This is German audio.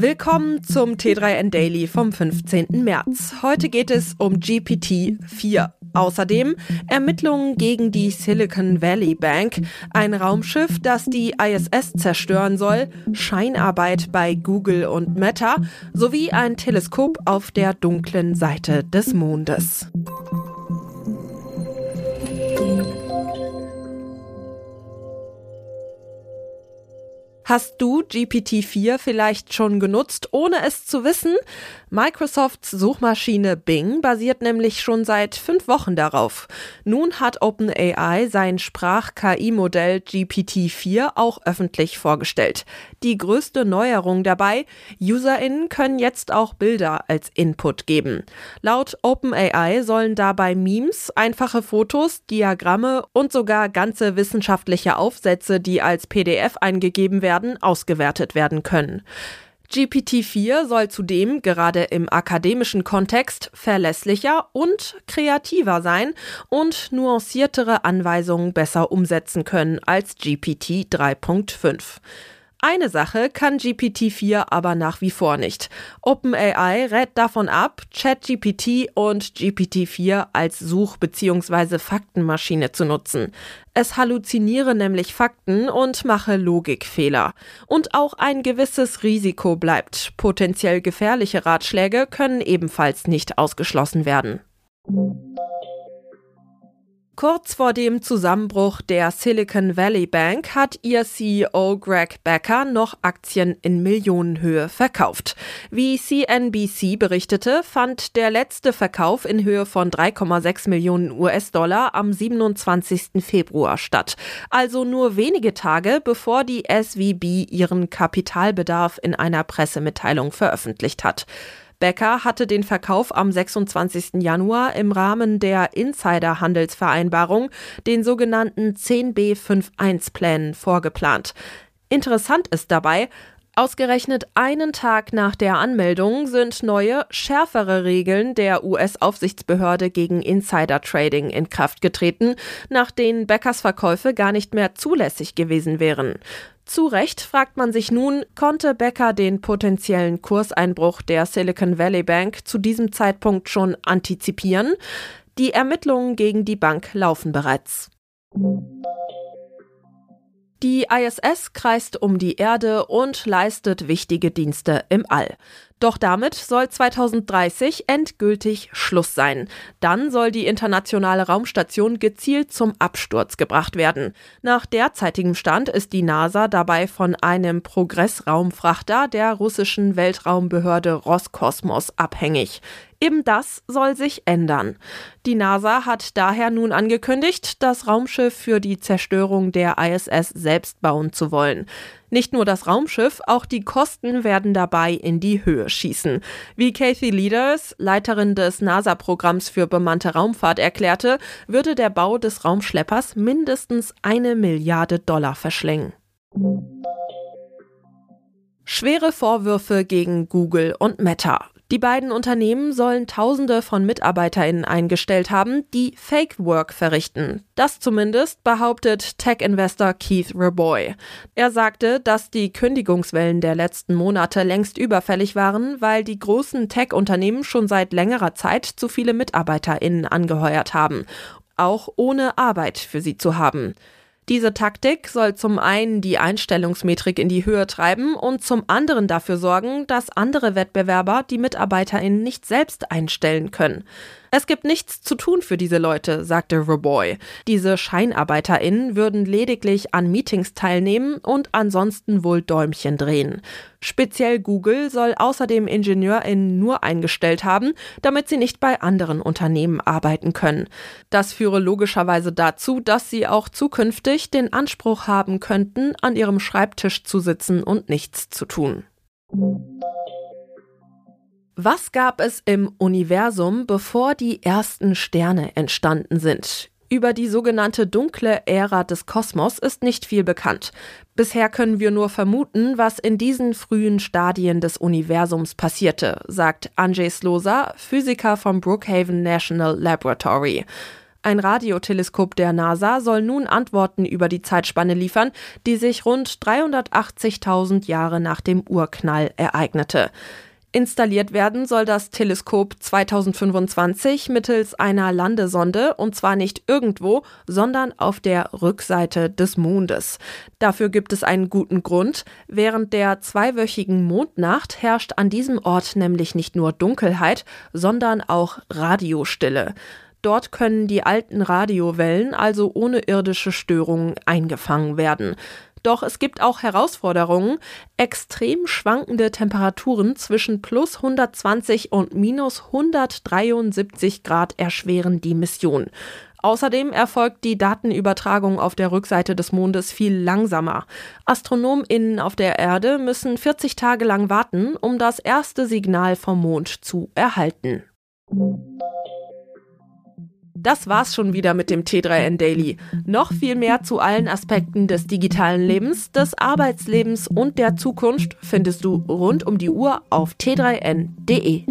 Willkommen zum T3N Daily vom 15. März. Heute geht es um GPT-4. Außerdem Ermittlungen gegen die Silicon Valley Bank, ein Raumschiff, das die ISS zerstören soll, Scheinarbeit bei Google und Meta sowie ein Teleskop auf der dunklen Seite des Mondes. Hast du GPT-4 vielleicht schon genutzt, ohne es zu wissen? Microsofts Suchmaschine Bing basiert nämlich schon seit fünf Wochen darauf. Nun hat OpenAI sein Sprach-KI-Modell GPT-4 auch öffentlich vorgestellt. Die größte Neuerung dabei, UserInnen können jetzt auch Bilder als Input geben. Laut OpenAI sollen dabei Memes, einfache Fotos, Diagramme und sogar ganze wissenschaftliche Aufsätze, die als PDF eingegeben werden, ausgewertet werden können. GPT-4 soll zudem gerade im akademischen Kontext verlässlicher und kreativer sein und nuanciertere Anweisungen besser umsetzen können als GPT 3.5. Eine Sache kann GPT-4 aber nach wie vor nicht. OpenAI rät davon ab, ChatGPT und GPT-4 als Such- bzw. Faktenmaschine zu nutzen. Es halluziniere nämlich Fakten und mache Logikfehler. Und auch ein gewisses Risiko bleibt. Potenziell gefährliche Ratschläge können ebenfalls nicht ausgeschlossen werden. Kurz vor dem Zusammenbruch der Silicon Valley Bank hat ihr CEO Greg Becker noch Aktien in Millionenhöhe verkauft. Wie CNBC berichtete, fand der letzte Verkauf in Höhe von 3,6 Millionen US-Dollar am 27. Februar statt. Also nur wenige Tage bevor die SVB ihren Kapitalbedarf in einer Pressemitteilung veröffentlicht hat. Becker hatte den Verkauf am 26. Januar im Rahmen der Insider-Handelsvereinbarung, den sogenannten 10b51-Plänen, vorgeplant. Interessant ist dabei, Ausgerechnet einen Tag nach der Anmeldung sind neue, schärfere Regeln der US-Aufsichtsbehörde gegen Insider-Trading in Kraft getreten, nach denen Beckers Verkäufe gar nicht mehr zulässig gewesen wären. Zu Recht fragt man sich nun, konnte Becker den potenziellen Kurseinbruch der Silicon Valley Bank zu diesem Zeitpunkt schon antizipieren? Die Ermittlungen gegen die Bank laufen bereits. Die ISS kreist um die Erde und leistet wichtige Dienste im All. Doch damit soll 2030 endgültig Schluss sein. Dann soll die internationale Raumstation gezielt zum Absturz gebracht werden. Nach derzeitigem Stand ist die NASA dabei von einem Progressraumfrachter der russischen Weltraumbehörde Roskosmos abhängig. Eben das soll sich ändern. Die NASA hat daher nun angekündigt, das Raumschiff für die Zerstörung der ISS selbst bauen zu wollen. Nicht nur das Raumschiff, auch die Kosten werden dabei in die Höhe schießen. Wie Kathy Leaders, Leiterin des NASA-Programms für bemannte Raumfahrt, erklärte, würde der Bau des Raumschleppers mindestens eine Milliarde Dollar verschlingen. Schwere Vorwürfe gegen Google und Meta. Die beiden Unternehmen sollen Tausende von MitarbeiterInnen eingestellt haben, die Fake Work verrichten. Das zumindest behauptet Tech-Investor Keith Raboy. Er sagte, dass die Kündigungswellen der letzten Monate längst überfällig waren, weil die großen Tech-Unternehmen schon seit längerer Zeit zu viele MitarbeiterInnen angeheuert haben, auch ohne Arbeit für sie zu haben. Diese Taktik soll zum einen die Einstellungsmetrik in die Höhe treiben und zum anderen dafür sorgen, dass andere Wettbewerber die MitarbeiterInnen nicht selbst einstellen können. Es gibt nichts zu tun für diese Leute, sagte Roboy. Diese ScheinarbeiterInnen würden lediglich an Meetings teilnehmen und ansonsten wohl Däumchen drehen. Speziell Google soll außerdem IngenieurInnen nur eingestellt haben, damit sie nicht bei anderen Unternehmen arbeiten können. Das führe logischerweise dazu, dass sie auch zukünftig den Anspruch haben könnten, an ihrem Schreibtisch zu sitzen und nichts zu tun. Was gab es im Universum, bevor die ersten Sterne entstanden sind? Über die sogenannte dunkle Ära des Kosmos ist nicht viel bekannt. Bisher können wir nur vermuten, was in diesen frühen Stadien des Universums passierte, sagt Andrzej Slosa, Physiker vom Brookhaven National Laboratory. Ein Radioteleskop der NASA soll nun Antworten über die Zeitspanne liefern, die sich rund 380.000 Jahre nach dem Urknall ereignete. Installiert werden soll das Teleskop 2025 mittels einer Landesonde und zwar nicht irgendwo, sondern auf der Rückseite des Mondes. Dafür gibt es einen guten Grund. Während der zweiwöchigen Mondnacht herrscht an diesem Ort nämlich nicht nur Dunkelheit, sondern auch Radiostille. Dort können die alten Radiowellen also ohne irdische Störungen eingefangen werden. Doch es gibt auch Herausforderungen. Extrem schwankende Temperaturen zwischen plus 120 und minus 173 Grad erschweren die Mission. Außerdem erfolgt die Datenübertragung auf der Rückseite des Mondes viel langsamer. AstronomInnen auf der Erde müssen 40 Tage lang warten, um das erste Signal vom Mond zu erhalten. Das war's schon wieder mit dem T3N Daily. Noch viel mehr zu allen Aspekten des digitalen Lebens, des Arbeitslebens und der Zukunft findest du rund um die Uhr auf t3n.de.